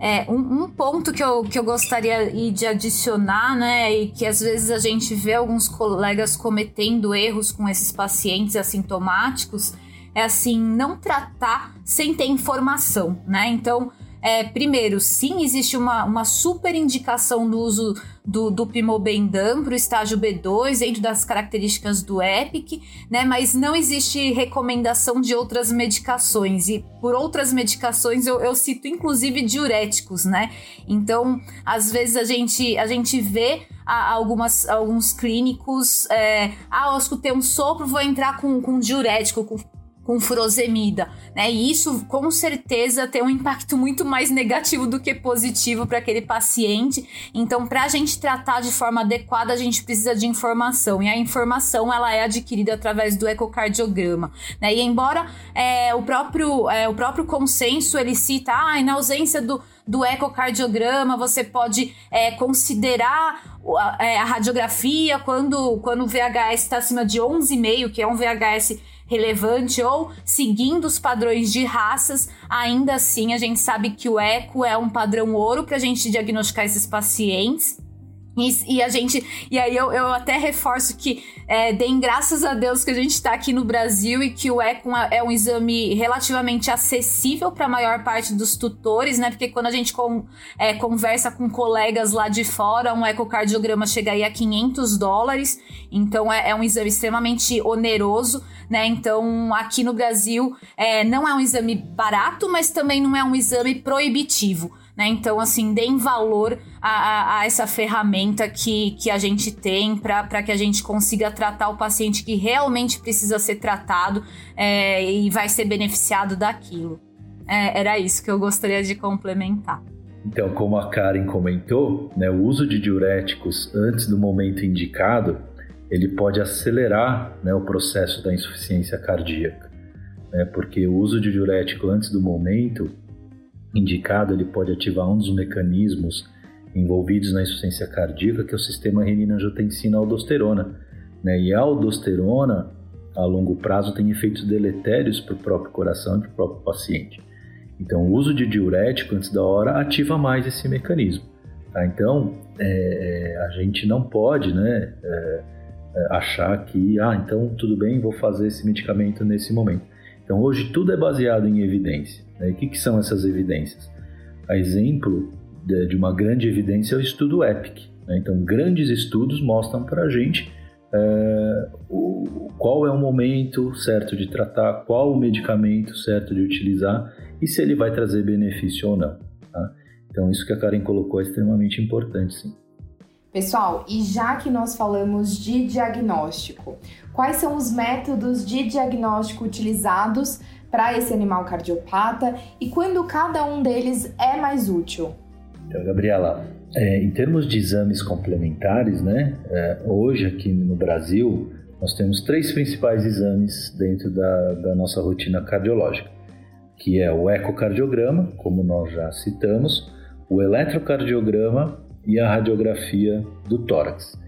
É, um, um, ponto que eu, que eu gostaria de adicionar, né, e que às vezes a gente vê alguns colegas cometendo erros com esses pacientes assintomáticos, é assim, não tratar sem ter informação, né? Então, é, primeiro, sim, existe uma, uma super indicação do uso do, do Pimobendan para o estágio B2, dentro das características do EPIC, né? Mas não existe recomendação de outras medicações. E por outras medicações eu, eu cito inclusive diuréticos, né? Então, às vezes a gente, a gente vê algumas, alguns clínicos, é, ah, eu escutei um sopro, vou entrar com, com diurético, com com furosemida, né? E isso com certeza tem um impacto muito mais negativo do que positivo para aquele paciente. Então, para a gente tratar de forma adequada, a gente precisa de informação e a informação ela é adquirida através do ecocardiograma, né? E embora é, o próprio é, o próprio consenso ele cita, ah, na ausência do do ecocardiograma, você pode é, considerar a, é, a, radiografia quando, quando o VHS está acima de 11,5, que é um VHS relevante, ou seguindo os padrões de raças, ainda assim a gente sabe que o eco é um padrão ouro para a gente diagnosticar esses pacientes. E, e, a gente. E aí eu, eu até reforço que é, deem graças a Deus que a gente está aqui no Brasil e que o ECO é um exame relativamente acessível para a maior parte dos tutores, né? Porque quando a gente com, é, conversa com colegas lá de fora, um ecocardiograma chega aí a 500 dólares. Então é, é um exame extremamente oneroso, né? Então aqui no Brasil é, não é um exame barato, mas também não é um exame proibitivo. Né? Então, assim, deem valor a, a, a, essa ferramenta que, que a gente tem para que a gente consiga tratar o paciente que realmente precisa ser tratado é, e vai ser beneficiado daquilo. É, era isso que eu gostaria de complementar. Então, como a Karen comentou, né, o uso de diuréticos antes do momento indicado, ele pode acelerar né, o processo da insuficiência cardíaca, né, porque o uso de diurético antes do momento indicado, ele pode ativar um dos mecanismos envolvidos na insuficiência cardíaca, que é o sistema renina-angiotensina-aldosterona. Né? E a aldosterona, a longo prazo, tem efeitos deletérios para o próprio coração e para o próprio paciente. Então, o uso de diurético antes da hora ativa mais esse mecanismo. Tá? Então, é, é a gente não pode né, é, é, achar que, ah, então tudo bem, vou fazer esse medicamento nesse momento. Então, hoje tudo é baseado em evidência. Né? E o que, que, são essas evidências? A exemplo de, uma grande evidência é o estudo EPIC. Né? Então, grandes estudos mostram para a gente é, o, qual é o momento certo de tratar, qual o medicamento certo de utilizar e se ele vai trazer benefício ou não. Tá? Então, isso que a Karen colocou é extremamente importante, sim. Pessoal, e já que nós falamos de diagnóstico, quais são os métodos de diagnóstico utilizados para esse animal cardiopata e quando cada um deles é mais útil? Então, Gabriela, é, em termos de exames complementares, né, é, hoje aqui no Brasil nós temos três principais exames dentro da, da nossa rotina cardiológica, que é o ecocardiograma, como nós já citamos, o eletrocardiograma e a radiografia do tórax.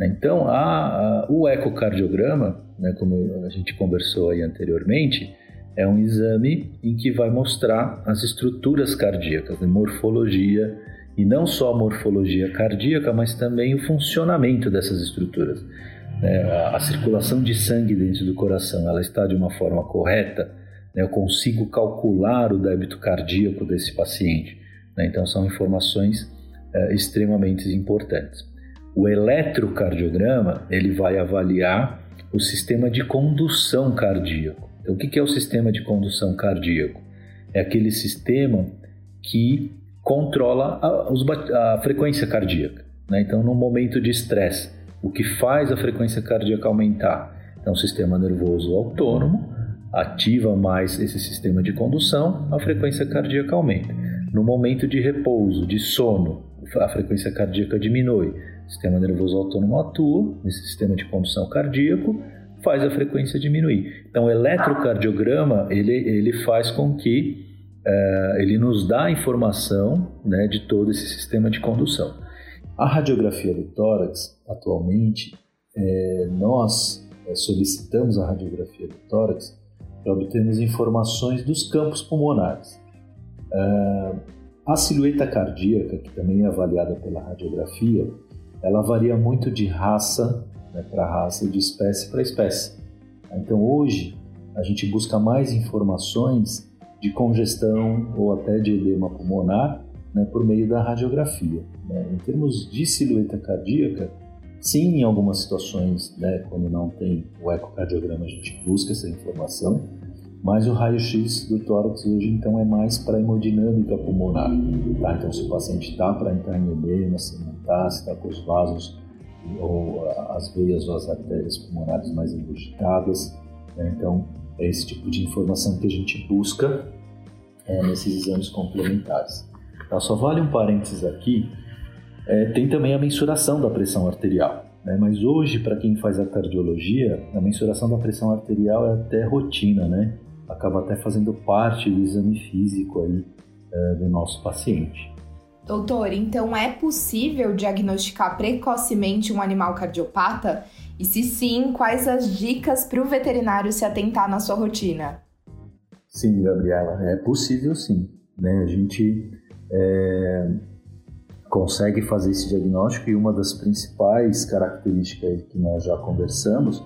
Então, a, a, o ecocardiograma, né, como a gente conversou aí anteriormente, é um exame em que vai mostrar as estruturas cardíacas, a morfologia, e não só a morfologia cardíaca, mas também o funcionamento dessas estruturas. É, a, circulação de sangue dentro do coração, ela está de uma forma correta? Né? Eu consigo calcular o débito cardíaco desse paciente. Né? Então, são informações é, extremamente importantes. O eletrocardiograma, ele vai avaliar o sistema de condução cardíaco. Então, o que é o sistema de condução cardíaco? É aquele sistema que controla a, a frequência cardíaca. Né? Então, no momento de estresse, o que faz a frequência cardíaca aumentar? Então, o sistema nervoso autônomo ativa mais esse sistema de condução, a frequência cardíaca aumenta. No momento de repouso, de sono, a frequência cardíaca diminui. O sistema nervoso autônomo atua nesse sistema de condução cardíaco, faz a frequência diminuir. Então, o eletrocardiograma ele, ele faz com que uh, ele nos dá a informação né, de todo esse sistema de condução. A radiografia do tórax, atualmente, é, nós é, solicitamos a radiografia do tórax para obtermos informações dos campos pulmonares. Uh, a silhueta cardíaca, que também é avaliada pela radiografia, ela varia muito de raça né, para raça e de espécie para espécie. Então hoje a gente busca mais informações de congestão ou até de edema pulmonar né, por meio da radiografia. Né? Em termos de silhueta cardíaca, sim, em algumas situações, né, quando não tem o ecocardiograma, a gente busca essa informação, mas o raio-x do tórax hoje então é mais para hemodinâmica pulmonar. Tá? Então, se o paciente está para entrar em edema, se não está, se está com os vasos ou as veias ou as artérias pulmonares mais engurgitadas. Né? Então, É esse tipo de informação que a gente busca é, nesses exames complementares. Tá? Só vale um parênteses aqui, é, tem também a mensuração da pressão arterial. Né? Mas hoje, para quem faz a cardiologia, a mensuração da pressão arterial é até rotina, né? Acaba até fazendo parte do exame físico aí é, do nosso paciente. Doutor, então é possível diagnosticar precocemente um animal cardiopata? E se sim, quais as dicas para o veterinário se atentar na sua rotina? Sim, Gabriela, é possível sim. Né? A gente é, consegue fazer esse diagnóstico e uma das principais características que nós já conversamos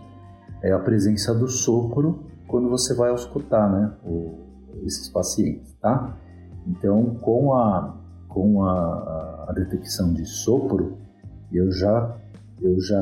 é a presença do sopro quando você vai auscultar né, o, esses pacientes, tá? Então, com a, com a, a detecção de sopro, eu já, eu já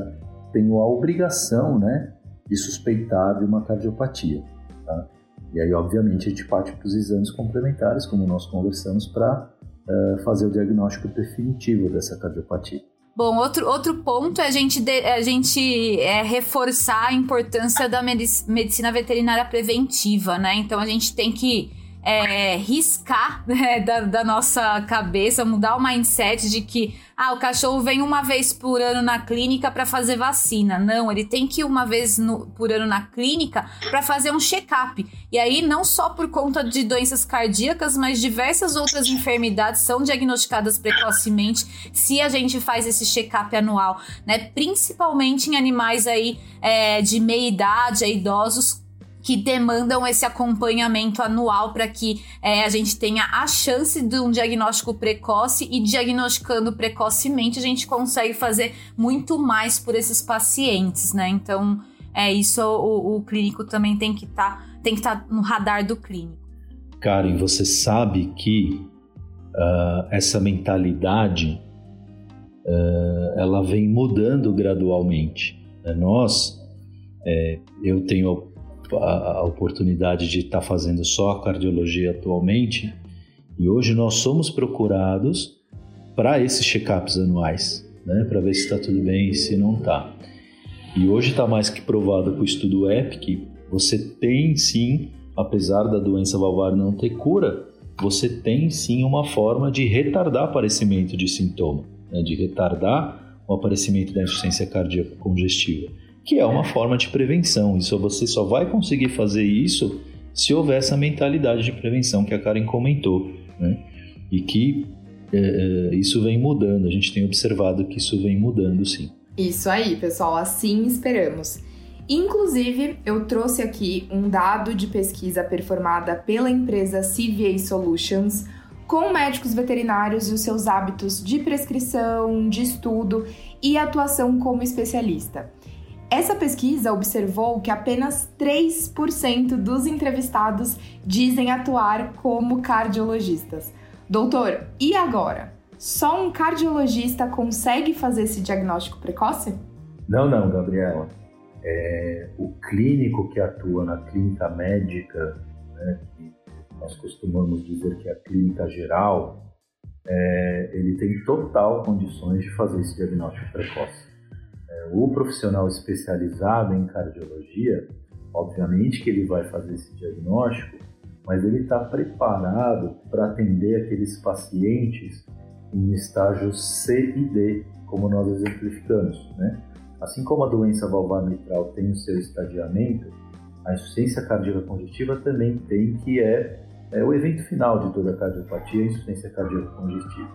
tenho a obrigação né, de suspeitar de uma cardiopatia. Tá? E aí, obviamente, a gente parte para os exames complementares, como nós conversamos, para uh, eh, fazer o diagnóstico definitivo dessa cardiopatia. Bom, outro, outro ponto é a gente, de, a gente é, reforçar a importância da medicina veterinária preventiva, né? Então a gente tem que é, riscar né, da, da, nossa cabeça, mudar o mindset de que ah, o cachorro vem uma vez por ano na clínica para fazer vacina. Não, ele tem que ir uma vez no, por ano na clínica para fazer um check-up. E aí, não só por conta de doenças cardíacas, mas diversas outras enfermidades são diagnosticadas precocemente se a gente faz esse check-up anual, né? Principalmente em animais aí é, de meia idade, idosos que demandam esse acompanhamento anual para que é, a gente tenha a chance de um diagnóstico precoce e diagnosticando precocemente a gente consegue fazer muito mais por esses pacientes, né? Então, é isso o, o clínico também tem que estar tá, tem que estar tá no radar do clínico. Karen, você sabe que uh, essa mentalidade uh, ela vem mudando gradualmente. Né? Nós, é, eu tenho a, oportunidade de estar tá fazendo só cardiologia atualmente. E hoje nós somos procurados para esses check-ups anuais, né, para ver se está tudo bem e se não está. E hoje está mais que provado com o estudo EPIC, você tem sim, apesar da doença valvar não ter cura, você tem sim uma forma de retardar aparecimento de sintoma, né, de retardar o aparecimento da insuficiência cardíaca congestiva que é uma forma de prevenção. Isso você só vai conseguir fazer isso se houver essa mentalidade de prevenção que a Karen comentou, né? E que é, é, isso vem mudando. A gente tem observado que isso vem mudando, sim. Isso aí, pessoal. Assim esperamos. Inclusive, eu trouxe aqui um dado de pesquisa performada pela empresa CVA Solutions com médicos veterinários e os seus hábitos de prescrição, de estudo e atuação como especialista. Essa pesquisa observou que apenas 3% dos entrevistados dizem atuar como cardiologistas. Doutor, e agora? Só um cardiologista consegue fazer esse diagnóstico precoce? Não, não, Gabriela. É, o clínico que atua na clínica médica, né, que nós costumamos dizer que é a clínica geral, é, ele tem total condições de fazer esse diagnóstico precoce o profissional especializado em cardiologia, obviamente que ele vai fazer esse diagnóstico, mas ele está preparado para atender aqueles pacientes em estágio C e D, como nós exemplificamos. Né? Assim como a doença valvar mitral tem o seu estadiamento, a insuficiência cardíaca congestiva também tem, que é, é o evento final de toda a cardiopatia, a insuficiência cardíaca congestiva.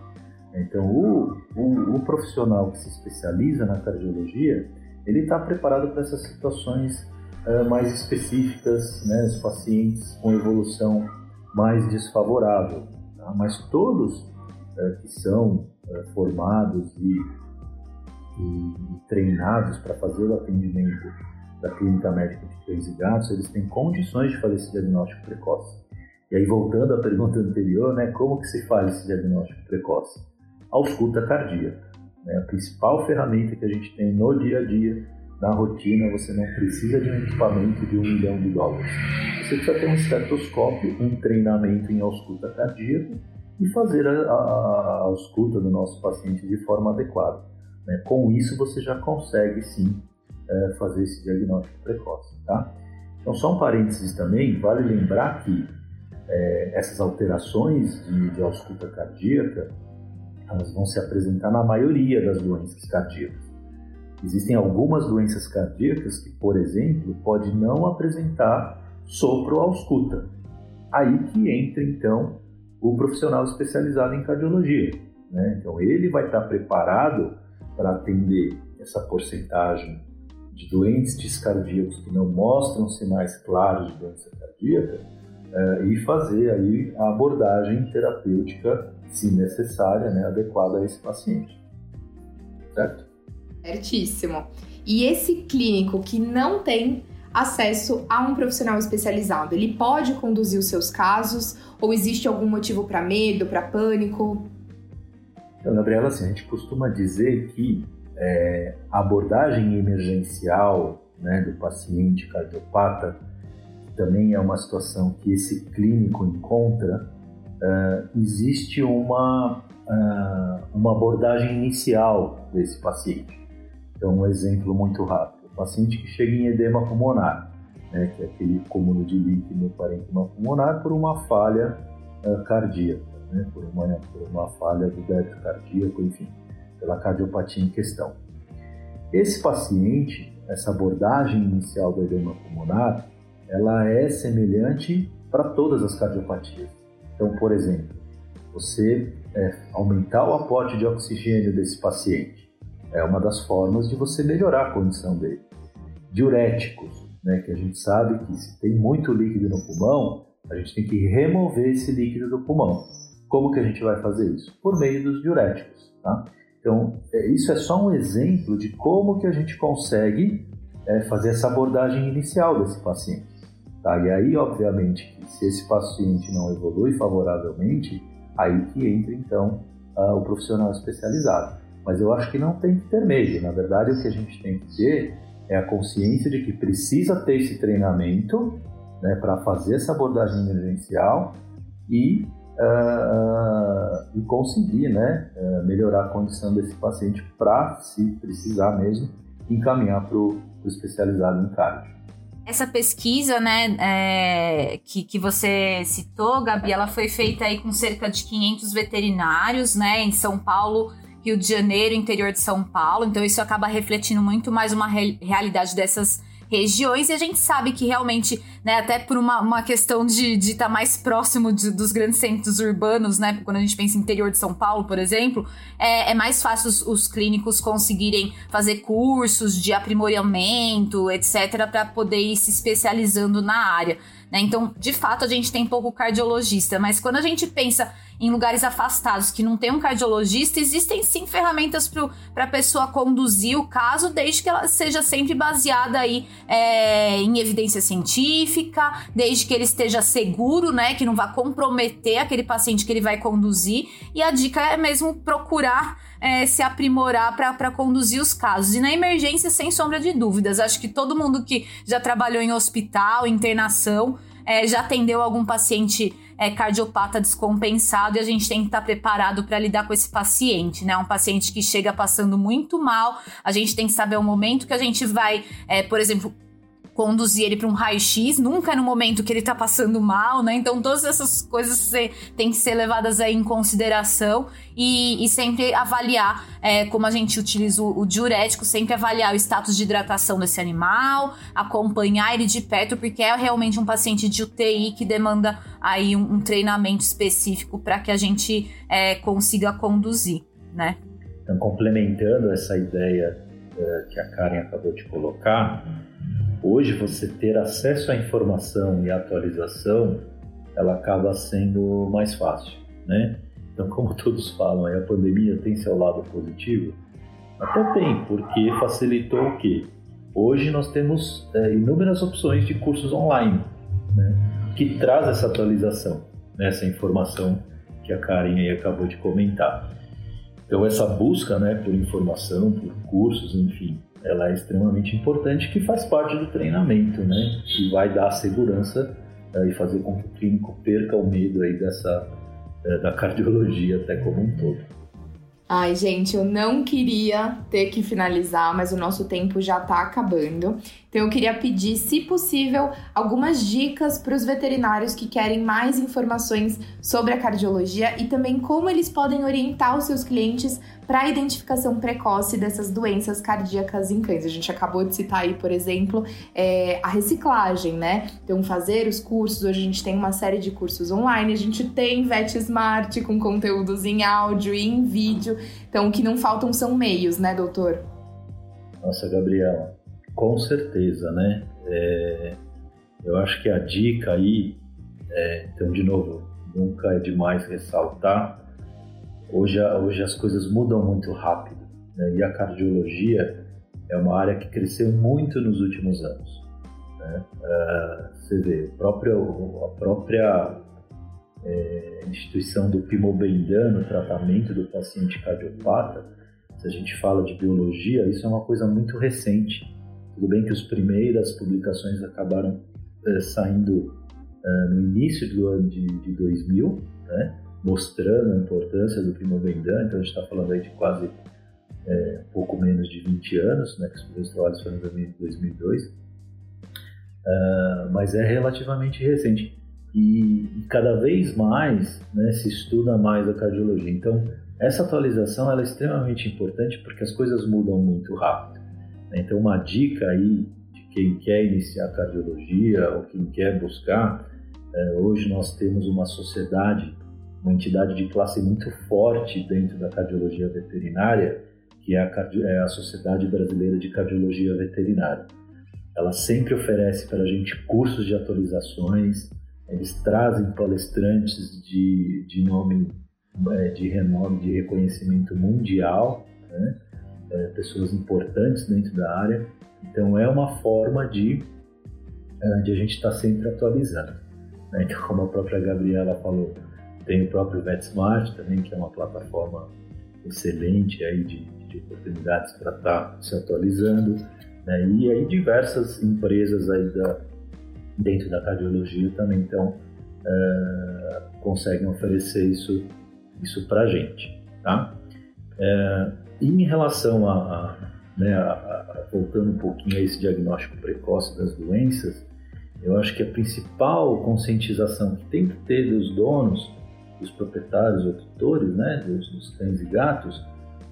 Então, o, o, o profissional que se especializa na cardiologia, ele está preparado para essas situações uh, mais específicas, né, os pacientes com evolução mais desfavorável. Tá? Mas todos uh, que são uh, formados e, e, treinados para fazer o atendimento da clínica médica de cães e gatos, eles têm condições de fazer esse diagnóstico precoce. E aí, voltando à pergunta anterior, né, como que se faz esse diagnóstico precoce? Ausculta cardíaca. Né? A principal ferramenta que a gente tem no dia a dia, na rotina, você não precisa de um equipamento de um milhão de dólares. Você precisa ter um estetoscópio, um treinamento em ausculta cardíaca e fazer a, a, a ausculta do nosso paciente de forma adequada. Né? Com isso, você já consegue sim é, fazer esse diagnóstico precoce. Tá? Então, só um parênteses também, vale lembrar que é, essas alterações de, de ausculta cardíaca, elas vão se apresentar na maioria das doenças cardíacas. Existem algumas doenças cardíacas que, por exemplo, pode não apresentar sopro ausculta. Aí que entra, então, o profissional especializado em cardiologia. Né? Então, ele vai estar preparado para atender essa porcentagem de doentes cardíacos que não mostram sinais claros de doença cardíaca é, e fazer aí a abordagem terapêutica, se necessária, né, adequada a esse paciente. Certo? Certíssimo. E esse clínico que não tem acesso a um profissional especializado, ele pode conduzir os seus casos ou existe algum motivo para medo, para pânico? Então, Gabriela, assim, a gente costuma dizer que é, a abordagem emergencial né, do paciente cardiopata também é uma situação que esse clínico encontra, uh, existe uma, uh, uma abordagem inicial desse paciente. Então, um exemplo muito rápido: o paciente que chega em edema pulmonar, né, que é aquele acúmulo de líquido no parênquima pulmonar por uma falha uh, cardíaca, né, por, uma, por uma falha do débito cardíaco, enfim, pela cardiopatia em questão. Esse paciente, essa abordagem inicial do edema pulmonar, ela é semelhante para todas as cardiopatias. Então, por exemplo, você é, aumentar o aporte de oxigênio desse paciente é uma das formas de você melhorar a condição dele. Diuréticos, né, que a gente sabe que se tem muito líquido no pulmão, a gente tem que remover esse líquido do pulmão. Como que a gente vai fazer isso? Por meio dos diuréticos. Tá? Então, é, isso é só um exemplo de como que a gente consegue é, fazer essa abordagem inicial desse paciente. Tá? E aí, obviamente, se esse paciente não evolui favoravelmente, aí que entra então uh, o profissional especializado. Mas eu acho que não tem que ter medo. Na verdade, o que a gente tem que ter é a consciência de que precisa ter esse treinamento né, para fazer essa abordagem emergencial e, uh, e conseguir né, melhorar a condição desse paciente para, se precisar mesmo, encaminhar para o especializado em cardio. Essa pesquisa, né, é, que, que você citou, Gabi, ela foi feita aí com cerca de 500 veterinários, né, em São Paulo, Rio de Janeiro, interior de São Paulo. Então isso acaba refletindo muito mais uma re realidade dessas regiões, e a gente sabe que realmente, né, até por uma, uma questão de estar tá mais próximo de, dos grandes centros urbanos, né, quando a gente pensa em interior de São Paulo, por exemplo, é, é mais fácil os, os, clínicos conseguirem fazer cursos de aprimoramento, etc., para poder ir se especializando na área. Né? Então, de fato, a gente tem pouco cardiologista, mas quando a gente pensa em lugares afastados que não tem um cardiologista, existem sim ferramentas para a pessoa conduzir o caso, desde que ela seja sempre baseada aí é, em evidência científica, desde que ele esteja seguro, né, que não vá comprometer aquele paciente que ele vai conduzir. E a dica é mesmo procurar é, se aprimorar para conduzir os casos. E na emergência, sem sombra de dúvidas, acho que todo mundo que já trabalhou em hospital, internação, é, já atendeu algum paciente é, cardiopata descompensado e a gente tem que estar tá preparado para lidar com esse paciente, né? Um paciente que chega passando muito mal, a gente tem que saber o momento que a gente vai, é, por exemplo, conduzir ele para um raio-x, nunca no momento que ele tá passando mal, né? Então todas essas coisas têm que ser levadas aí em consideração e, e sempre avaliar, é, como a gente utiliza o, o, diurético, sempre avaliar o status de hidratação desse animal, acompanhar ele de perto, porque é realmente um paciente de UTI que demanda aí um, um treinamento específico para que a gente é, consiga conduzir, né? Então, complementando essa ideia é, que a Karen acabou de colocar, Hoje você ter acesso à informação e atualização, ela acaba sendo mais fácil, né? Então, como todos falam, a pandemia tem seu lado positivo? Até tem, porque facilitou o quê? Hoje nós temos é, inúmeras opções de cursos online, né? Que traz essa atualização, né? essa informação que a Karen aí acabou de comentar. Então, essa busca né, por informação, por cursos, enfim, ela é extremamente importante, que faz parte do treinamento, né? Que vai dar segurança uh, e fazer com que o clínico perca o medo aí dessa uh, da cardiologia até como um todo. Ai, gente, eu não queria ter que finalizar, mas o nosso tempo já tá acabando. Então eu queria pedir, se possível, algumas dicas para os veterinários que querem mais informações sobre a cardiologia e também como eles podem orientar os seus clientes para a identificação precoce dessas doenças cardíacas em cães. A gente acabou de citar aí, por exemplo, é, a reciclagem, né? Então, fazer os cursos. Hoje a gente tem uma série de cursos online, a gente tem Vet Smart com conteúdos em áudio e em vídeo. Então, o que não faltam são meios, né, doutor? Nossa, Gabriela, com certeza, né? É, eu acho que a dica aí, é, então, de novo, nunca é demais ressaltar. Hoje, hoje as coisas mudam muito rápido né? e a cardiologia é uma área que cresceu muito nos últimos anos. Né? Uh, você vê, a própria, é, instituição do Pimobendan no tratamento do paciente cardiopata, se a gente fala de biologia, isso é uma coisa muito recente. Tudo bem que as primeiras publicações acabaram é, saindo é, no início do ano de, de 2000, né, mostrando a importância do Primobendan, então a gente está falando aí de quase é, pouco menos de 20 anos, né, que os primeiros trabalhos foram em 2002, uh, é, mas é relativamente recente. E, e cada vez mais né, se estuda mais a cardiologia. Então, essa atualização é extremamente importante porque as coisas mudam muito rápido. Então, uma dica aí de quem quer iniciar cardiologia ou quem quer buscar, é, hoje nós temos uma sociedade, uma entidade de classe muito forte dentro da cardiologia veterinária, que é a, é a Sociedade Brasileira de Cardiologia Veterinária. Ela sempre oferece para a gente cursos de atualizações, eles trazem palestrantes de, de nome, é, de renome, de reconhecimento mundial, né? É, pessoas importantes dentro da área. Então é uma forma de, é, de a gente estar tá sempre atualizando. Né? Então, como a própria Gabriela falou, tem o próprio VetSmart também, que é uma plataforma excelente aí de, de oportunidades para estar tá se atualizando. Né? E aí diversas empresas aí da, dentro da cardiologia também então é, conseguem oferecer isso, isso para a gente. Tá? É, em relação a, a, né, a, voltando um pouquinho a esse diagnóstico precoce das doenças, eu acho que a principal conscientização que tem que ter dos donos, dos proprietários ou tutores, né, dos, dos cães e gatos,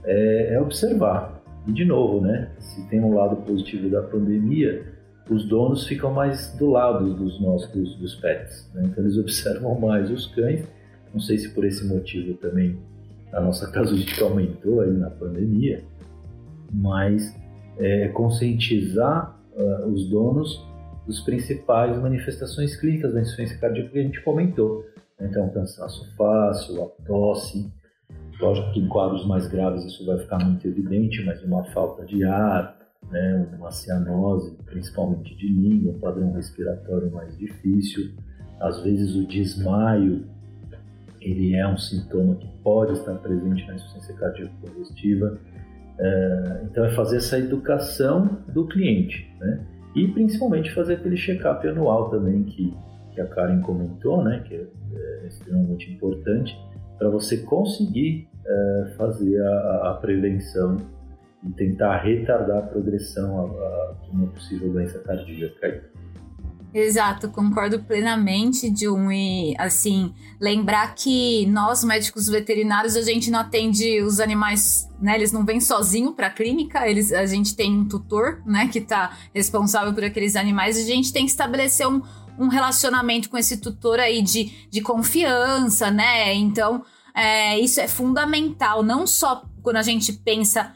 é, é, observar. E de novo, né, se tem um lado positivo da pandemia, os donos ficam mais do lado dos nossos dos pets, né? então eles observam mais os cães. Não sei se por esse motivo também a nossa casuística aumentou aí na pandemia, mas é, conscientizar uh, os donos dos principais manifestações clínicas da insuficiência cardíaca que a gente comentou. Então, cansaço fácil, a tosse, lógico que em quadros mais graves isso vai ficar muito evidente, mas uma falta de ar, né, uma cianose, principalmente de língua, um padrão respiratório mais difícil, às vezes o desmaio ele é um sintoma que pode estar presente na insuficiência cardíaca congestiva. É, então, é fazer essa educação do cliente, né? E principalmente fazer aquele check-up anual também que, que a Karen comentou, né? Que é, é extremamente importante para você conseguir é, fazer a, a, prevenção e tentar retardar a progressão de uma possível doença cardíaca. Exato, concordo plenamente, Jun. E, assim, lembrar que nós, médicos veterinários, a gente não atende os animais, né? Eles não vêm sozinho para a clínica, eles, a gente tem um tutor, né, que está responsável por aqueles animais, e a gente tem que estabelecer um, um relacionamento com esse tutor aí de, de confiança, né? Então, é, isso é fundamental, não só quando a gente pensa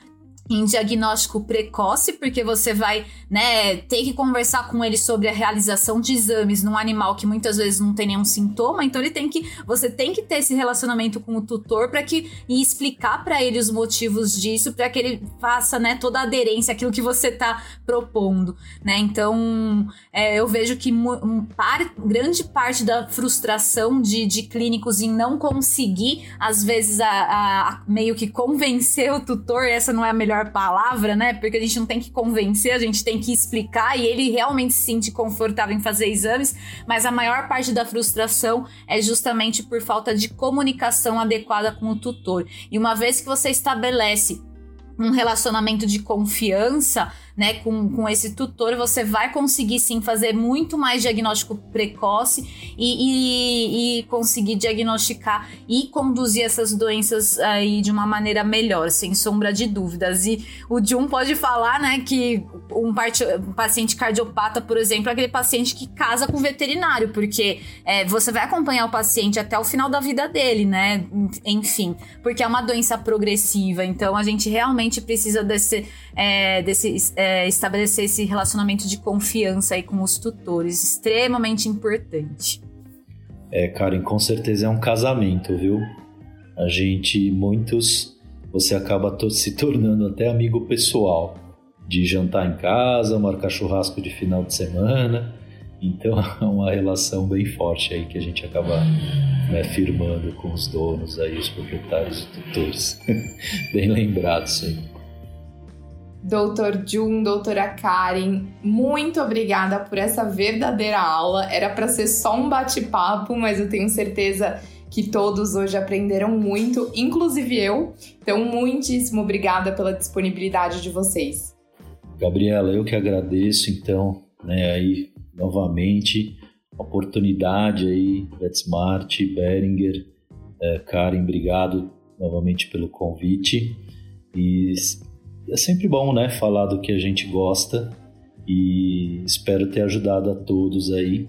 em diagnóstico precoce, porque você vai, né, ter que conversar com ele sobre a realização de exames num animal que muitas vezes não tem nenhum sintoma, então ele tem que, você tem que ter esse relacionamento com o tutor para que e explicar para ele os motivos disso, para que ele faça, né, toda a aderência àquilo que você tá propondo, né? Então, é, eu vejo que um par, grande parte da frustração de, de clínicos em não conseguir, às vezes, a, a, meio que convencer o tutor, essa não é a melhor melhor palavra, né? Porque a gente não tem que convencer, a gente tem que explicar e ele realmente se sente confortável em fazer exames, mas a maior parte da frustração é justamente por falta de comunicação adequada com o tutor. E uma vez que você estabelece um relacionamento de confiança, né, com, com esse tutor, você vai conseguir sim fazer muito mais diagnóstico precoce e, e, e, conseguir diagnosticar e conduzir essas doenças aí de uma maneira melhor, sem sombra de dúvidas. E o Jun pode falar, né, que um, parte, um paciente cardiopata, por exemplo, é aquele paciente que casa com o veterinário, porque é, você vai acompanhar o paciente até o final da vida dele, né, enfim, porque é uma doença progressiva, então a gente realmente precisa desse, é, desse é, estabelecer esse relacionamento de confiança aí com os tutores, extremamente importante. É, Karen, com certeza é um casamento, viu? A gente, muitos, você acaba se tornando até amigo pessoal, de jantar em casa, marcar churrasco de final de semana. Então é uma relação bem forte aí que a gente acaba né, firmando com os donos aí, os proprietários e tutores. bem lembrados aí. Doutor Jun, doutora Karen, muito obrigada por essa verdadeira aula. Era para ser só um bate-papo, mas eu tenho certeza que todos hoje aprenderam muito, inclusive eu. Então, muitíssimo obrigada pela disponibilidade de vocês. Gabriela, eu que agradeço, então, né, aí, novamente, oportunidade aí, VetSmart, Beringer, é, Karen, obrigado novamente pelo convite. E é sempre bom, né, falar do que a gente gosta e espero ter ajudado a todos aí.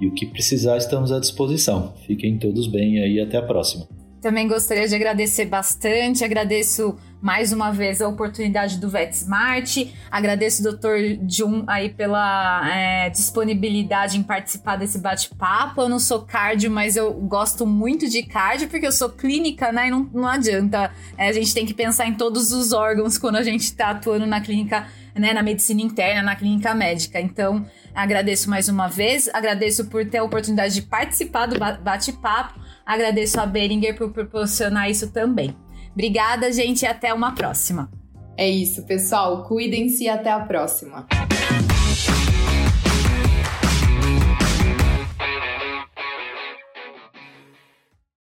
E o que precisar, estamos à disposição. Fiquem todos bem aí até a próxima. Também gostaria de agradecer bastante, agradeço mais uma vez a oportunidade do VetSmart, agradeço o Dr. Jun aí pela é, disponibilidade em participar desse bate-papo. Eu não sou cardio, mas eu gosto muito de cardio porque eu sou clínica, né? E não, não adianta. É, a gente tem que pensar em todos os órgãos quando a gente está atuando na clínica, né? Na medicina interna, na clínica médica. Então, agradeço mais uma vez, agradeço por ter a oportunidade de participar do bate-papo. Agradeço a Beringer por proporcionar isso também. Obrigada, gente, e até uma próxima. É isso, pessoal. Cuidem-se e até a próxima.